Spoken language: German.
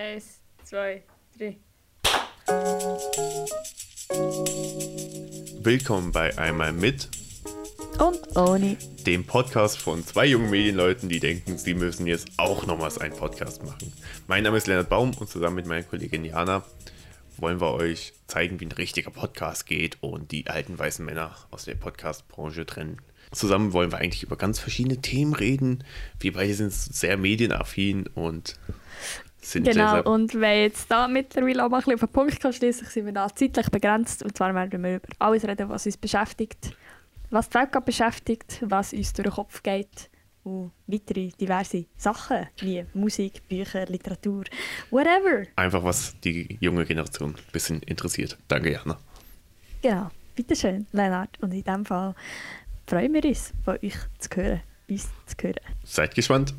Eins, zwei, drei. Willkommen bei Einmal mit, Und ohne. dem Podcast von zwei jungen Medienleuten, die denken, sie müssen jetzt auch nochmals einen Podcast machen. Mein Name ist Leonard Baum und zusammen mit meiner Kollegin Jana wollen wir euch zeigen, wie ein richtiger Podcast geht und die alten weißen Männer aus der Podcast-Branche trennen. Zusammen wollen wir eigentlich über ganz verschiedene Themen reden. Wir beide sind sehr medienaffin und sind Genau, und wenn jetzt da mittlerweile auch mal ein bisschen auf den Punkt kann, schliesslich sind wir da zeitlich begrenzt. Und zwar werden wir über alles reden, was uns beschäftigt, was die Welt beschäftigt, was uns durch den Kopf geht und weitere diverse Sachen wie Musik, Bücher, Literatur, whatever. einfach, was die junge Generation ein bisschen interessiert. Danke, Jana. Genau, bitteschön, Lennart. Und in diesem Fall freuen wir uns, von euch zu hören, uns zu hören. Seid gespannt.